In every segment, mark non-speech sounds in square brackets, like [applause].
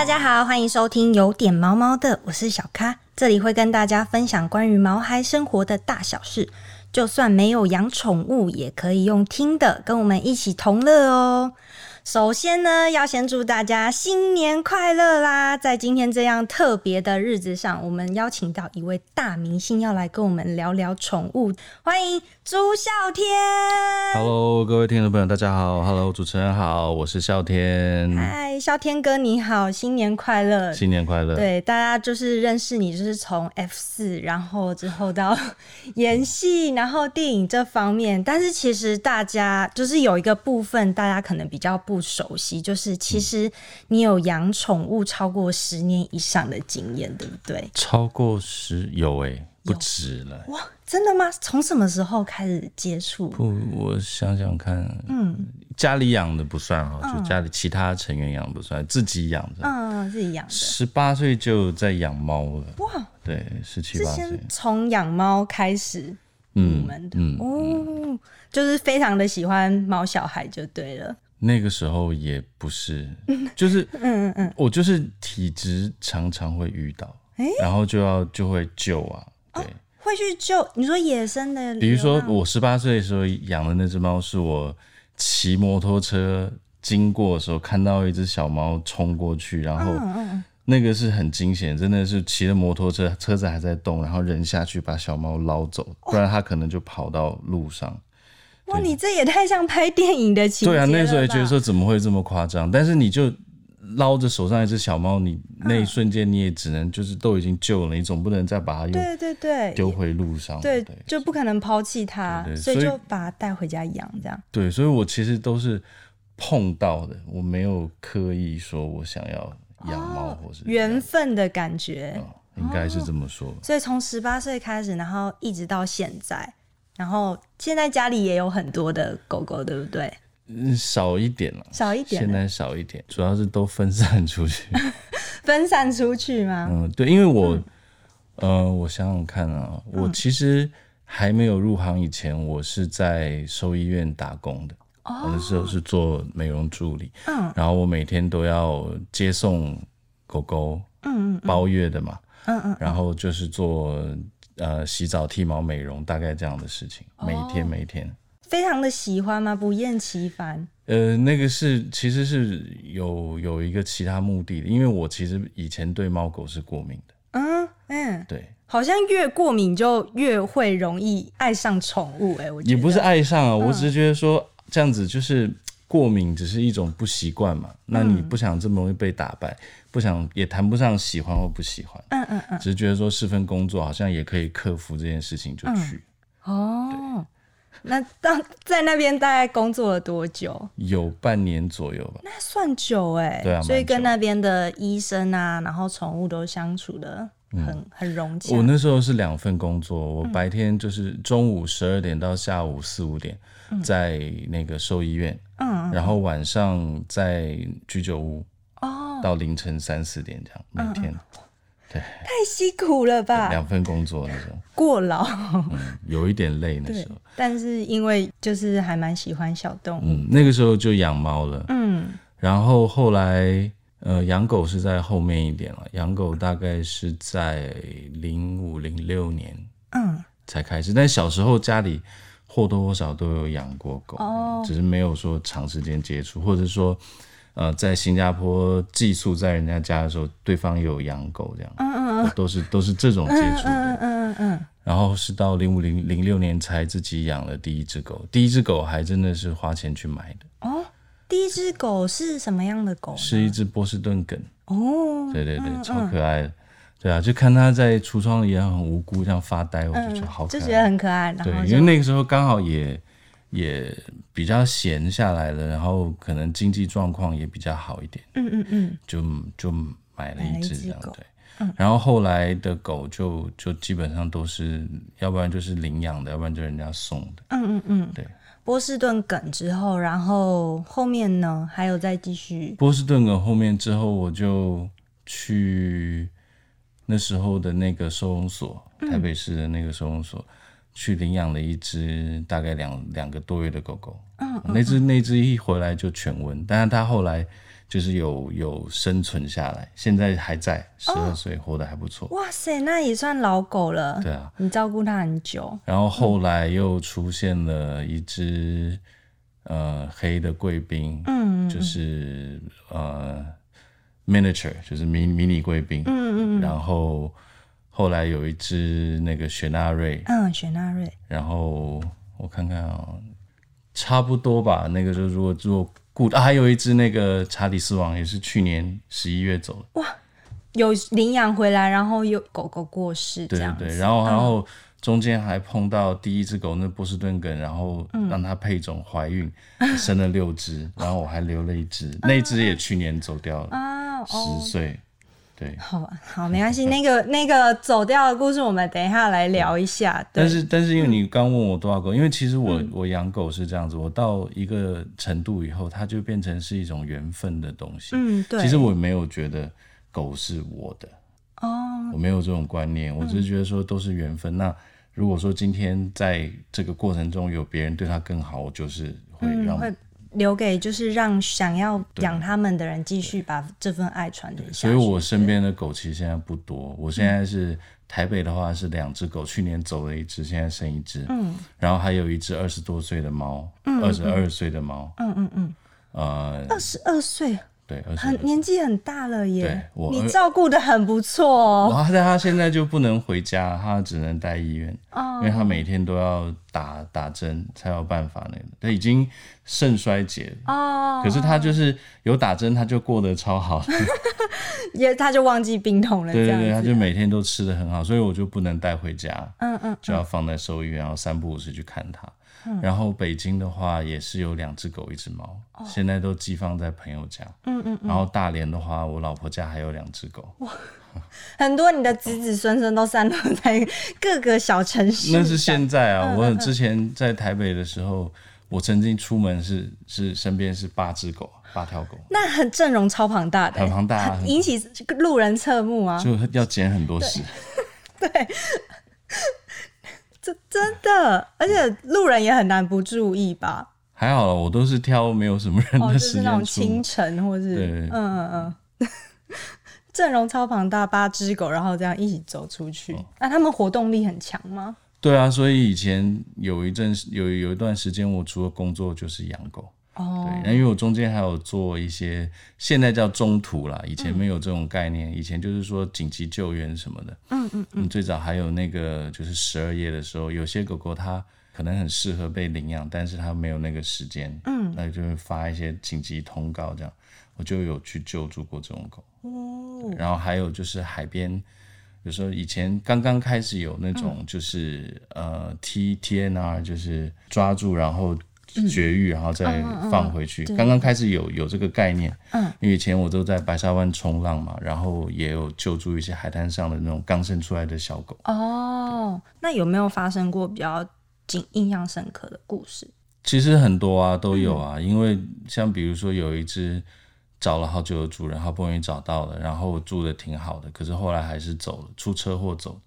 大家好，欢迎收听有点毛毛的，我是小咖，这里会跟大家分享关于毛孩生活的大小事，就算没有养宠物，也可以用听的跟我们一起同乐哦。首先呢，要先祝大家新年快乐啦！在今天这样特别的日子上，我们邀请到一位大明星要来跟我们聊聊宠物，欢迎朱孝天。Hello，各位听众朋友，大家好。Hello，主持人好，我是孝天，嗨，孝天哥你好，新年快乐！新年快乐。对，大家就是认识你，就是从 F 四，然后之后到 [laughs] 演戏，然后电影这方面。但是其实大家就是有一个部分，大家可能比较不熟悉，就是其实你有养宠物超过十年以上的经验，对不对？超过十有哎、不止了。哇，真的吗？从什么时候开始接触？不，我想想看，嗯，家里养的不算哈，就家里其他成员养不算，自己养的。嗯，自己养的。十八岁就在养猫了，哇，对，十七八岁先，从养猫开始入嗯门的、嗯，哦，就是非常的喜欢毛小孩就对了。那个时候也不是，就是，[laughs] 嗯嗯嗯，我就是体质常常会遇到，然后就要就会救啊，对。会去救你说野生的比如说，我十八岁的时候养的那只猫，是我骑摩托车经过的时候看到一只小猫冲过去，然后那个是很惊险，真的是骑着摩托车，车子还在动，然后人下去把小猫捞走，不然它可能就跑到路上。哇，你这也太像拍电影的情节对啊，那时候也了吧觉得说怎么会这么夸张？但是你就捞着手上一只小猫，你那一瞬间你也只能就是都已经救了，你总不能再把它又对对对，丢回路上。对，就不可能抛弃它，所以就把它带回家养，这样。对，所以我其实都是碰到的，我没有刻意说我想要养猫或是缘分的感觉。哦应该是这么说。所以从十八岁开始，然后一直到现在，然后现在家里也有很多的狗狗，对不对？嗯，少一点了，少一点，现在少一点，主要是都分散出去。[laughs] 分散出去吗？嗯，对，因为我，呃，我想想看啊，我其实还没有入行以前，我是在兽医院打工的。我那时候是做美容助理，嗯，然后我每天都要接送狗狗，嗯嗯包月的嘛，嗯嗯，然后就是做呃洗澡、剃毛、美容，大概这样的事情，每哦天每天。非常的喜欢吗？不厌其烦。呃，那个是其实是有有一个其他目的的，因为我其实以前对猫狗是过敏的，嗯嗯，对，好像越过敏就越会容易爱上宠物、哎，我觉得也不是爱上嗯啊，我只是觉得说这样子就是过敏，只是一种不习惯嘛。那嗯你不想这么容易被打败，不想也谈不上喜欢或不喜欢，嗯嗯嗯，只是觉得说是份工作，好像也可以克服这件事情就去。哦，那当在那边大概工作了多久？有半年左右吧，那算久哎、对啊所以跟那边的医生啊，然后宠物都相处的很、很融洽。我那时候是两份工作，我白天就是中午十二点到下午四五点在那个兽医院，嗯然后晚上在居酒屋哦，到凌晨三四点这样，每天。对太辛苦了吧，两份工作那时候，过劳。嗯，有一点累那对时候。，但是因为就是还蛮喜欢小动物，嗯，那个时候就养猫了，嗯。然后后来呃养狗是在后面一点了，养狗大概是在零五零六年嗯。才开始，但小时候家里或多或少都有养过狗，哦。只是没有说长时间接触，或者说呃在新加坡寄宿在人家家的时候，对方有养狗这样，嗯嗯嗯。都是都是这种接触的。嗯嗯嗯嗯，然后是到零五零零六年才自己养了第一只狗，第一只狗还真的是花钱去买的，哦，第一只狗是什么样的狗？是一只波士顿梗，哦，对对对，超可爱的，对啊，就看它在橱窗里也很无辜这样发呆，我就觉得好可爱，就觉得很可爱，对，因为那个时候刚好也也比较闲下来了，然后可能经济状况也比较好一点，嗯嗯嗯，就就买了一只这样对。然后后来的狗就就基本上都是，要不然就是领养的，要不然就人家送的。嗯嗯嗯，对。波士顿梗之后，然后后面呢？还有再继续，波士顿梗后面之后，我就去那时候的那个收容所，台北市的那个收容所，去领养了一只大概两两个多月的狗狗。嗯，那只那只一回来就犬瘟，但是它后来就是有有生存下来，现在还在，十二岁活得还不错。哇塞，那也算老狗了。对啊，你照顾它很久。然后后来又出现了一只呃黑的贵宾，嗯，就是呃 miniature，就是迷迷你贵宾，嗯嗯。然后后来有一只那个雪纳瑞，嗯，雪纳瑞。然后我看看啊，差不多吧。那个就如果如果顾啊，还有一只那个查理斯王，也是去年十一月走的。哇，有领养回来，然后有狗狗过世，这样对对，然后然后中间还碰到第一只狗那波士顿梗，然后让它配种怀孕，[laughs] 生了六只，然后我还留了一只，那只也去年走掉了，啊，十岁。对，好吧，好，没关系。那个那个走掉的故事，我们等一下来聊一下。但是但是，因为你刚问我多少狗，因为其实我我养狗是这样子，我到一个程度以后，它就变成是一种缘分的东西。嗯，对。其实我没有觉得狗是我的哦，我没有这种观念，我只是觉得说都是缘分。那如果说今天在这个过程中有别人对它更好，我就是会让。留给就是让想要养他们的人继续把这份爱传承下去。所以我身边的狗其实现在不多。我现在是台北的话是两只狗，去年走了一只，现在剩一只。嗯。然后还有一只二十多岁的猫，二十二岁的猫。嗯嗯嗯。呃，二十二岁。对，很年纪很大了耶。你照顾的很不错哦。但他现在就不能回家，[laughs] 他只能待医院，因为他每天都要打打针才有办法那个。他已经肾衰竭哦，可是他就是有打针，他就过得超好。[laughs] 也他就忘记病痛了。对对对，他就每天都吃的很好，所以我就不能带回家。嗯嗯，就要放在兽医院，然后三不五时去看他。然后北京的话也是有两只狗一只猫，现在都寄放在朋友家。嗯嗯。然后大连的话，我老婆家还有两只狗。哇，很多你的子子孙孙都散落在各个小城市。那是现在啊，我之前在台北的时候，我曾经出门是是身边是八只狗，八条狗。那很阵容超庞大的，很庞大，引起路人侧目啊，就要捡很多屎。对。[laughs] 这真的，而且路人也很难不注意吧？还好了，我都是挑没有什么人的时间那种清晨或是嗯嗯嗯，[laughs] 阵容超庞大，八只狗，然后这样一起走出去，那他们活动力很强吗？对啊，所以以前有一阵有有一段时间，我除了工作就是养狗。对，那因为我中间还有做一些，现在叫中途啦，以前没有这种概念，以前就是说紧急救援什么的。嗯嗯嗯。最早还有那个就是十二夜的时候，有些狗狗它可能很适合被领养，但是它没有那个时间。嗯。那就会发一些紧急通告这样，我就有去救助过这种狗。哦。然后还有就是海边，有时候以前刚刚开始有那种就是呃 T T N R，就是抓住然后。绝育，然后再放回去。刚刚开始有有这个概念，嗯，因为以前我都在白沙湾冲浪嘛，然后也有救助一些海滩上的那种刚生出来的小狗。哦，那有没有发生过比较印印象深刻的故事？其实很多啊，都有啊。因为像比如说有一只找了好久的主人，好不容易找到了，然后住的挺好的，可是后来还是走了，出车祸走。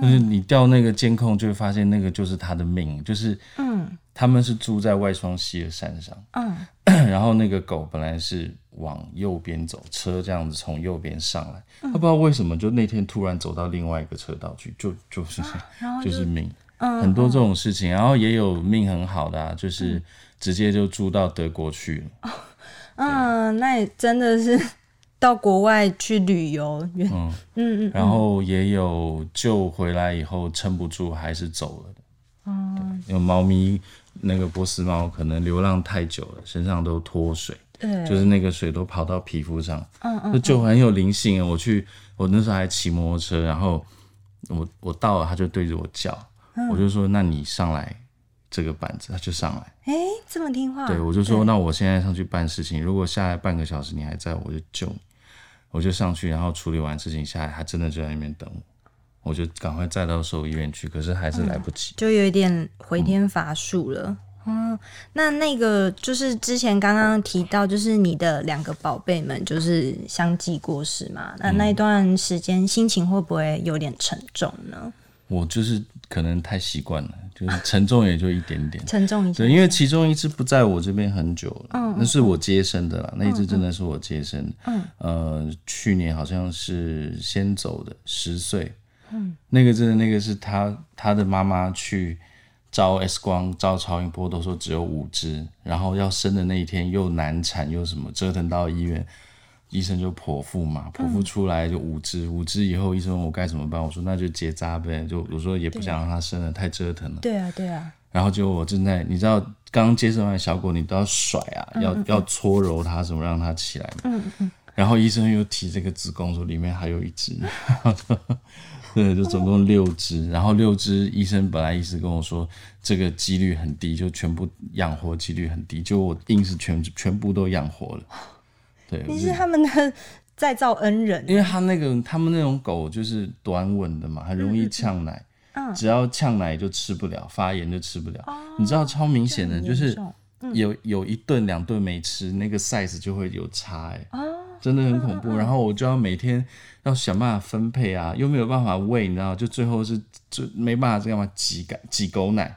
就是你调那个监控，就会发现那个就是他的命，就是嗯。他们是住在外双溪的山上，嗯，[clears throat] 然后那个狗本来是往右边走，车这样子从右边上来，他不知道为什么就那天突然走到另外一个车道去，就就是就是命，很多这种事情，然后也有命很好的，就是直接就住到德国去。了，嗯，那也真的是到国外去旅游，嗯。嗯嗯，然后也有救回来以后撑不住还是走了的，嗯，有猫咪。那个波斯猫可能流浪太久了，身上都脱水，对，就是那个水都跑到皮肤上，嗯嗯，就很有灵性啊。我去，我那时候还骑摩托车，然后我我到了，它就对着我叫，我就说：“那你上来这个板子。”它就上来，哎，这么听话。对，我就说：“那我现在上去办事情，如果下来半个小时你还在，我就救你。”我就上去，然后处理完事情下来，它真的就在那边等我。我就赶快载到兽医院去，可是还是来不及，就有一点回天乏术了。嗯，那那个就是之前刚刚提到，就是你的两个宝贝们就是相继过世嘛。那那一段时间心情会不会有点沉重呢？我就是可能太习惯了，就是沉重也就一点点。沉重一下。对，因为其中一只不在我这边很久了，嗯，那是我接生的啦，那一只真的是我接生的，嗯，呃，去年好像是先走的，十岁，嗯，那个真的那个是他他的妈妈去照 X 光、照超音波，都说只有五只，然后要生的那一天又难产又什么，折腾到医院。医生就剖腹嘛，剖腹出来就五只，五只以后医生问我该怎么办，我说那就结扎呗，就我说也不想让它生了，太折腾了。对啊，对啊。然后就我正在，你知道刚接生完小狗，你都要甩啊，要要搓揉它什么让它起来嘛。嗯嗯。然后医生又提这个子宫说里面还有一只，[laughs] 对，就总共六只。然后六只医生本来一直跟我说这个几率很低，就全部养活几率很低，就我硬是全全部都养活了。对，[laughs] 你是他们的 [laughs] 再造恩人，因为他那个他们那种狗就是短吻的嘛，很容易呛奶，嗯，只要呛奶就吃不了，发炎就吃不了。你知道超明显的，就是有有一顿两顿没吃，那个 size 就会有差，哎，真的很恐怖。然后我就要每天要想办法分配啊，又没有办法喂，你知道，就最后是就没办法这样嘛，挤干挤狗奶。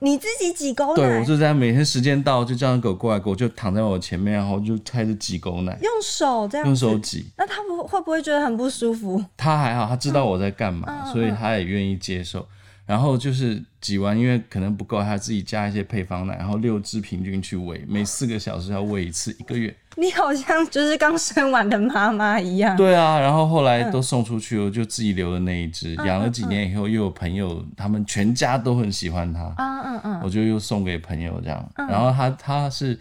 你自己挤狗奶，对我就在每天时间到就叫狗过来，狗就躺在我前面，然后就开始挤狗奶，用手这样，用手挤。那它不会不会觉得很不舒服？它还好，它知道我在干嘛，所以它也愿意接受。然后就是挤完，因为可能不够，他自己加一些配方奶，然后六只平均去喂，每四个小时要喂一次，一个月。你好像就是刚生完的妈妈一样。对啊，然后后来都送出去了，就自己留了那一只，养了几年以后，又有朋友，他们全家都很喜欢它，嗯嗯嗯，我就又送给朋友这样，然后他他是。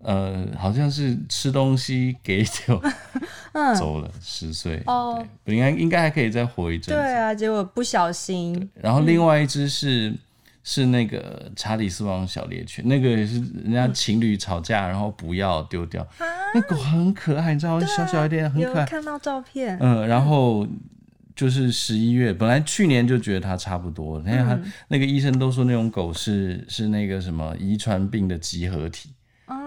呃，好像是吃东西给酒 [laughs] 走了十岁哦，应该应该还可以再活一阵。对啊，结果不小心。然后另外一只是是那个查理斯王小猎犬，那个也是人家情侣吵架，然后不要丢掉。那狗很可爱，你知道，小小一点，很可爱。看到照片。嗯，然后就是十一月，本来去年就觉得它差不多，那他那个医生都说那种狗是是那个什么遗传病的集合体。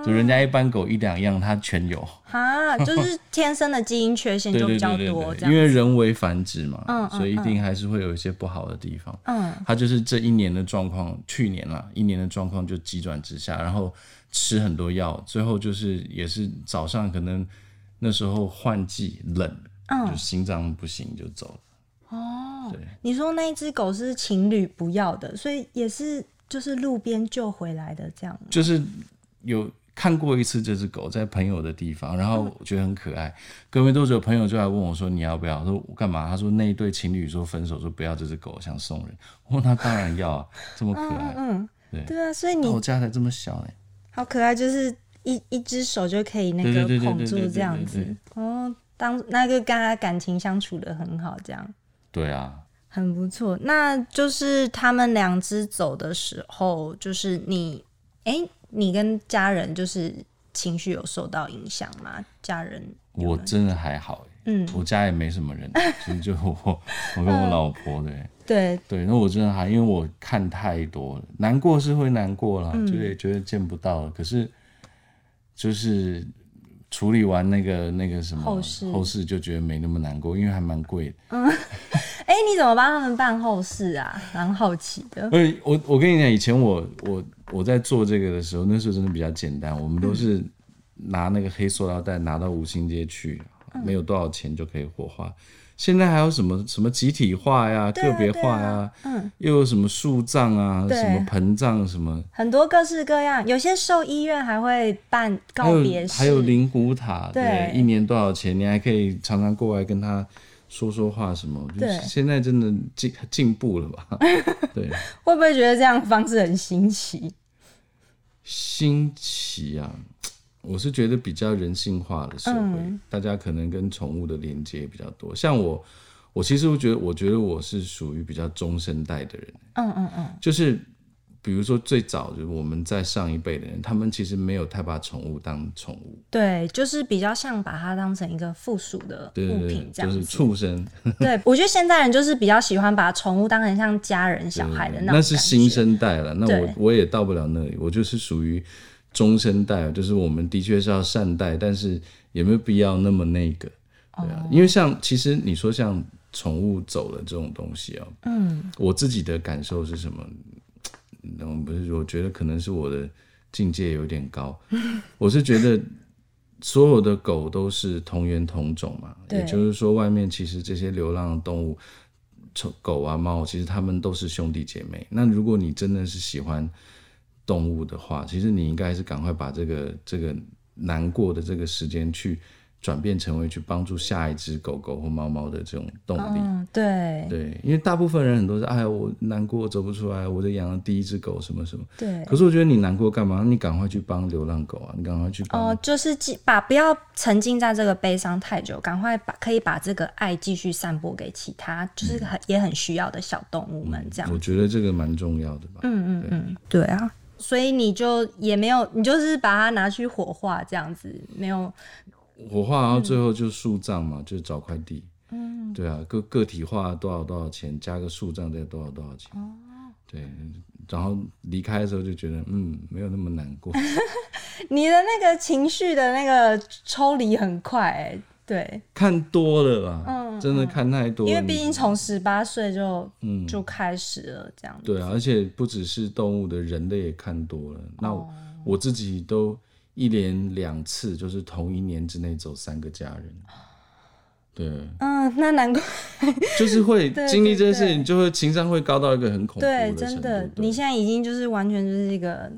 就人家一般狗一两样，它全有啊，就是天生的基因缺陷 [laughs] 就比较多，因为人为繁殖嘛，嗯，所以一定还是会有一些不好的地方。嗯，它就是这一年的状况，去年啦一年的状况就急转直下，然后吃很多药，最后就是也是早上可能那时候换季冷，嗯，就心脏不行就走了。哦，对，你说那一只狗是情侣不要的，所以也是就是路边救回来的这样，就是。有看过一次这只狗在朋友的地方，然后觉得很可爱。隔没多久，朋友就来问我说：“你要不要？”说：“我干嘛？”他说：“那一对情侣说分手，说不要这只狗，想送人。”我说：“那当然要啊，[laughs] 这么可爱。”嗯，对对啊，所以你我家才这么小呢，好可爱，就是一一只手就可以那个捧住这样子。哦，当那个跟他感情相处的很好，这样。对啊，很不错。那就是他们两只走的时候，就是你哎。你跟家人就是情绪有受到影响吗？家人，我真的还好，嗯，我家也没什么人，[laughs] 其实就我，我跟我老婆，对，[laughs] 对对，那我真的还，因为我看太多了，难过是会难过了，就也觉得见不到了，可是就是处理完那个那个什么后事，后事就觉得没那么难过，因为还蛮贵的。嗯，[laughs] 哎，你怎么帮他们办后事啊？蛮好奇的。呃，我我跟你讲，以前我我。我在做这个的时候，那时候真的比较简单，我们都是拿那个黑塑料袋拿到五星街去，没有多少钱就可以火化。现在还有什么什么集体化呀、个别化呀，嗯，又有什么树葬啊、什么盆葬什么，很多各式各样。有些兽医院还会办告别式，还有灵骨塔，对，一年多少钱？你还可以常常过来跟他说说话什么。对，现在真的进进步了吧？[laughs] 对，会不会觉得这样方式很新奇？新奇啊！[tsk] 我是觉得比较人性化的社会，大家可能跟宠物的连接比较多。像我，我其实我觉得，我觉得我是属于比较中生代的人。嗯嗯嗯，就是。比如说，最早就是我们在上一辈的人，他们其实没有太把宠物当宠物，对，就是比较像把它当成一个附属的物品这样子，畜生。对，我觉得现在人就是比较喜欢把宠物当成像家人、小孩的那种。那是新生代了，那我我也到不了那里，我就是属于中生代，就是我们的确是要善待，但是也没有必要那么那个？对啊，因为像其实你说像宠物走了这种东西啊，嗯，我自己的感受是什么？嗯，不是，我觉得可能是我的境界有点高，[laughs] 我是觉得所有的狗都是同源同种嘛，也就是说，外面其实这些流浪的动物，宠狗啊猫，其实它们都是兄弟姐妹。那如果你真的是喜欢动物的话，其实你应该是赶快把这个这个难过的这个时间去。转变成为去帮助下一只狗狗或猫猫的这种动力，对对，因为大部分人很多是哎，我难过走不出来，我就养了第一只狗什么什么，对。可是我觉得你难过干嘛？你赶快去帮流浪狗啊！你赶快去哦，就是把不要沉浸在这个悲伤太久，赶快把可以把这个爱继续散播给其他就是很也很需要的小动物们，这样。我觉得这个蛮重要的吧。嗯嗯嗯，对啊。所以你就也没有，你就是把它拿去火化这样子，没有。火化，然后最后就树葬嘛，就找块地。嗯，对啊，个个体化多少多少钱，加个树葬再多少多少钱。哦，对，然后离开的时候就觉得，嗯，没有那么难过。[laughs] 你的那个情绪的那个抽离很快，对。看多了吧，嗯，真的看太多。因为毕竟从十八岁就嗯就开始了这样子。对啊，而且不只是动物的，人类也看多了。那我自己都。一连两次，就是同一年之内走三个家人，对，嗯，那难怪，[laughs] 就是会 [laughs] 经历这件事情，就会情商会高到一个很恐怖的真的，你现在已经就是完全就是一个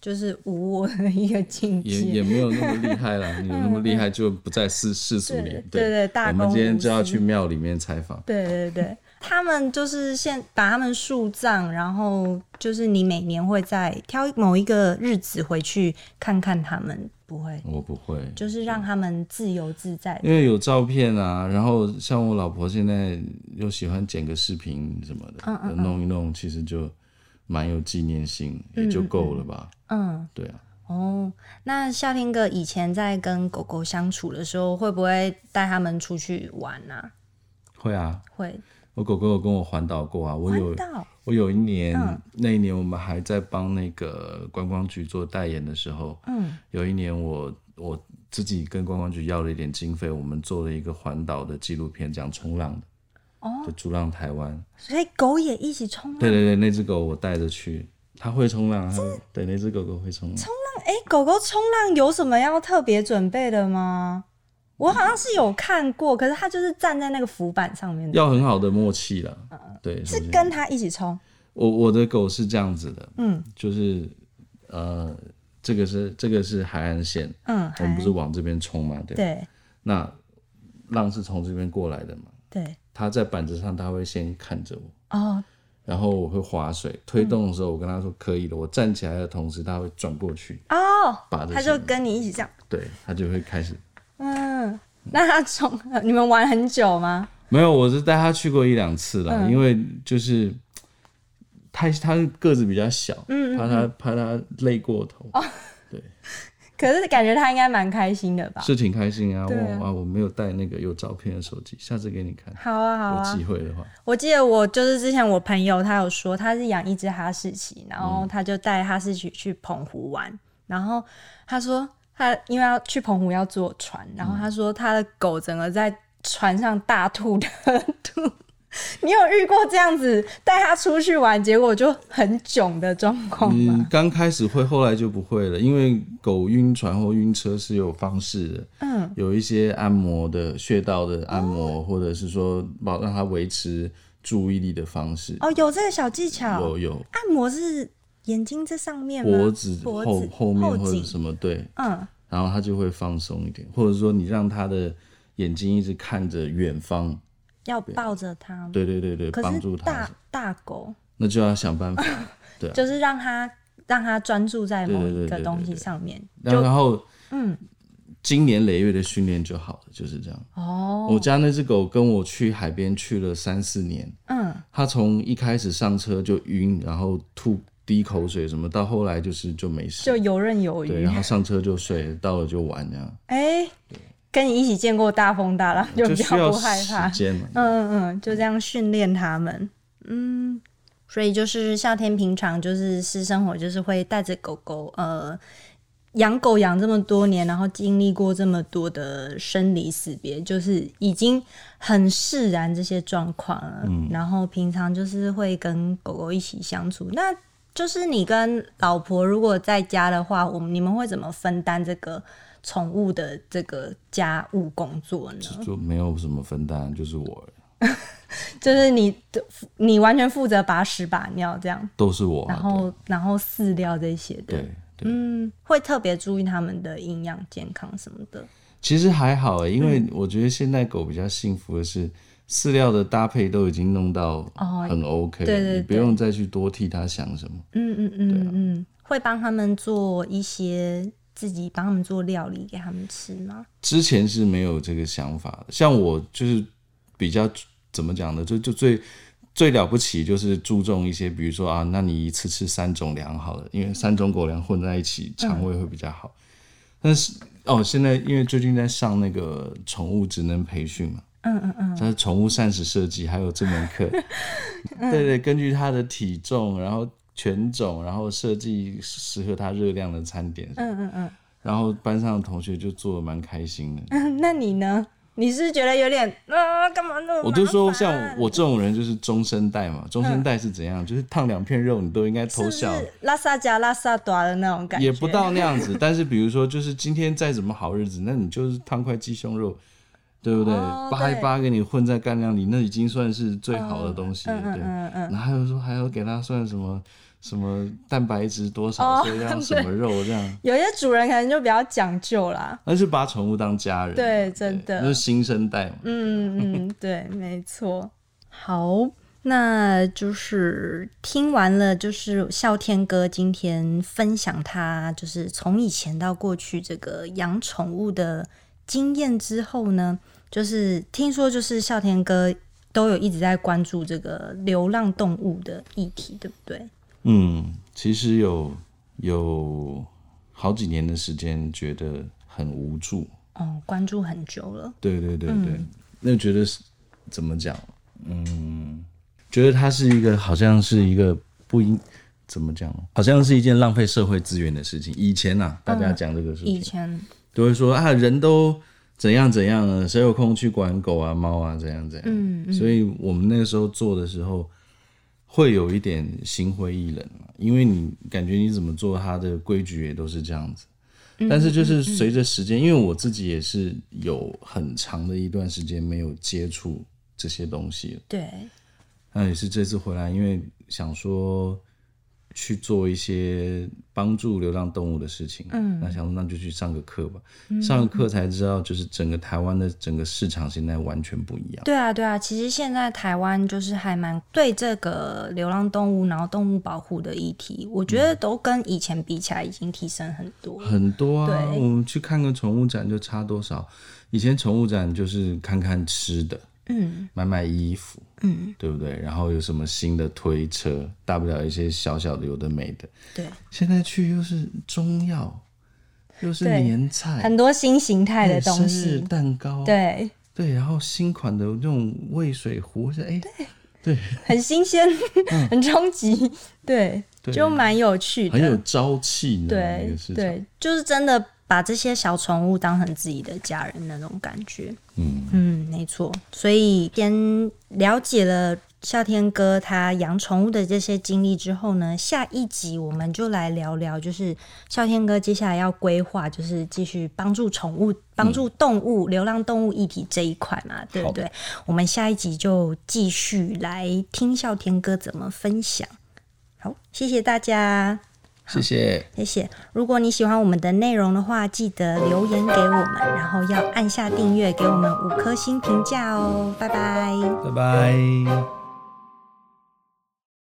就是无我的一个境界，也也没有那么厉害了。[laughs] 你有那么厉害，就不在世世俗里。对对，我们今天就要去庙里面采访。对对对。他们就是现把他们树葬，然后就是你每年会在挑某一个日子回去看看他们，不会？我不会，就是让他们自由自在。因为有照片啊，然后像我老婆现在又喜欢剪个视频什么的，弄一弄，其实就蛮有纪念性，也就够了吧。嗯，对啊。哦，那夏天哥以前在跟狗狗相处的时候，会不会带他们出去玩呢？会啊，会。我狗狗有跟我环岛过啊，我有我有一年，那一年我们还在帮那个观光局做代言的时候，嗯，有一年我我自己跟观光局要了一点经费，我们做了一个环岛的纪录片，讲冲浪的，哦，就逐浪台湾，所以狗也一起冲浪，对对对，那只狗我带着去，它会冲浪，它对那只狗狗会冲浪，冲浪，哎，狗狗冲浪有什么要特别准备的吗？我好像是有看过，可是他就是站在那个浮板上面，要很好的默契了。对，是跟他一起冲。我我的狗是这样子的，嗯，就是呃，这个是这个是海岸线，嗯，我们不是往这边冲嘛，对。对。那浪是从这边过来的嘛？对。他在板子上，他会先看着我，哦，然后我会划水推动的时候，我跟他说可以了。我站起来的同时，他会转过去，哦，把他就跟你一起这样，对他就会开始。嗯，那他从你们玩很久吗？没有，我是带他去过一两次了，因为就是他他个子比较小，嗯，怕他怕他累过头。哦，对。[laughs] 可是感觉他应该蛮开心的吧？是挺开心啊！哇，我没有带那个有照片的手机，下次给你看。好啊，好啊，有机会的话。我记得我就是之前我朋友他有说他是养一只哈士奇，然后他就带哈士奇去澎湖玩，然后他说。他因为要去澎湖要坐船，然后他说他的狗整个在船上大吐的吐。你有遇过这样子带他出去玩，结果就很囧的状况吗？刚开始会，后来就不会了，因为狗晕船或晕车是有方式的。嗯，有一些按摩的穴道的按摩，或者是说保让它维持注意力的方式。哦，有这个小技巧。有有按摩是。眼睛这上面脖子后后面或者什么对，嗯，然后他就会放松一点，或者说你让他的眼睛一直看着远方，要抱着他，对对对对，帮助他。大大狗。那就要想办法，[laughs] 对，就是让他让他专注在某一个东西上面，然后嗯，经年累月的训练就好了，就是这样。哦，我家那只狗跟我去海边去了三四年，嗯，它从一开始上车就晕，然后吐。滴口水什么，到后来就是就没事，就游刃有余。对，然后上车就睡，到了就玩这样。哎，跟你一起见过大风大浪，就比较不害怕。嗯嗯嗯，就这样训练他们。嗯，所以就是夏天平常就是私生活，就是会带着狗狗，呃，养狗养这么多年，然后经历过这么多的生离死别，就是已经很释然这些状况了。嗯，然后平常就是会跟狗狗一起相处。那就是你跟老婆如果在家的话，我们你们会怎么分担这个宠物的这个家务工作呢？就没有什么分担，就是我。[laughs] 就是你的，你完全负责把屎把尿这样，都是我。然后，然后饲料这些的，对，嗯，会特别注意他们的营养健康什么的。其实还好因为我觉得现在狗比较幸福的是，饲料的搭配都已经弄到很 OK，对对，不用再去多替他想什么。嗯嗯嗯嗯，会帮他们做一些自己帮他们做料理给他们吃吗？之前是没有这个想法，像我就是比较。怎么讲呢？就就最最了不起，就是注重一些，比如说啊，那你一次吃三种粮好了，因为三种狗粮混在一起，肠胃会比较好。但是哦，现在因为最近在上那个宠物职能培训嘛，嗯嗯嗯，它是宠物膳食设计，还有这门课，[laughs] 对对，根据它的体重，然后犬种，然后设计适合它热量的餐点，嗯嗯嗯，然后班上的同学就做的蛮开心的。嗯，[laughs] 那你呢？你是觉得有点啊？干嘛那么？我就说，像我这种人就是中生代嘛。中生代是怎样？就是烫两片肉，你都应该偷笑。拉萨加拉萨多的那种感觉。也不到那样子，但是比如说，就是今天再怎么好日子，那你就是烫块鸡胸肉，对不对？扒一扒给你混在干粮里，那已经算是最好的东西了。对，然后还有说还要给他算什么？什么蛋白质多少这样什么肉这样？[laughs] 有些主人可能就比较讲究啦。那是把宠物当家人。对，真的。那是新生代嘛。嗯嗯，对，没错。好，那就是听完了，就是笑天哥今天分享他就是从以前到过去这个养宠物的经验之后呢，就是听说就是笑天哥都有一直在关注这个流浪动物的议题，对不对？嗯，其实有有好几年的时间，觉得很无助。哦，关注很久了。对对对对，那觉得是怎么讲？嗯，觉得它是一个好像是一个不应怎么讲，好像是一件浪费社会资源的事情。以前呐，大家讲这个事情，以前都会说啊，人都怎样怎样了，谁有空去管狗啊、猫啊，怎样怎样。嗯，所以我们那个时候做的时候。会有一点心灰意冷因为你感觉你怎么做，它的规矩也都是这样子。但是就是随着时间，因为我自己也是有很长的一段时间没有接触这些东西对，那也是这次回来，因为想说。去做一些帮助流浪动物的事情，嗯，那想那就去上个课吧，上个课才知道，就是整个台湾的整个市场现在完全不一样。对啊，对啊，其实现在台湾就是还蛮对这个流浪动物，然后动物保护的议题，我觉得都跟以前比起来已经提升很多很多啊。我们去看个宠物展就差多少？以前宠物展就是看看吃的。嗯，买买衣服，嗯，对不对？然后有什么新的推车，大不了一些小小的有的没的。对，现在去又是中药，又是年菜，很多新形态的东西，生日蛋糕，对。对，然后新款的那种喂水壶，是哎，对。对，很新鲜，[laughs] 很冲击，对，就蛮有趣的，很有朝气的，对对，就是真的。把这些小宠物当成自己的家人那种感觉，嗯嗯，没错。所以先了解了夏天哥他养宠物的这些经历之后呢，下一集我们就来聊聊，就是夏天哥接下来要规划，就是继续帮助宠物、帮助动物、流浪动物议题这一块嘛，对不对？我们下一集就继续来听笑天哥怎么分享。好，谢谢大家。谢谢，谢谢。如果你喜欢我们的内容的话，记得留言给我们，然后要按下订阅，给我们五颗星评价哦。拜拜，拜拜。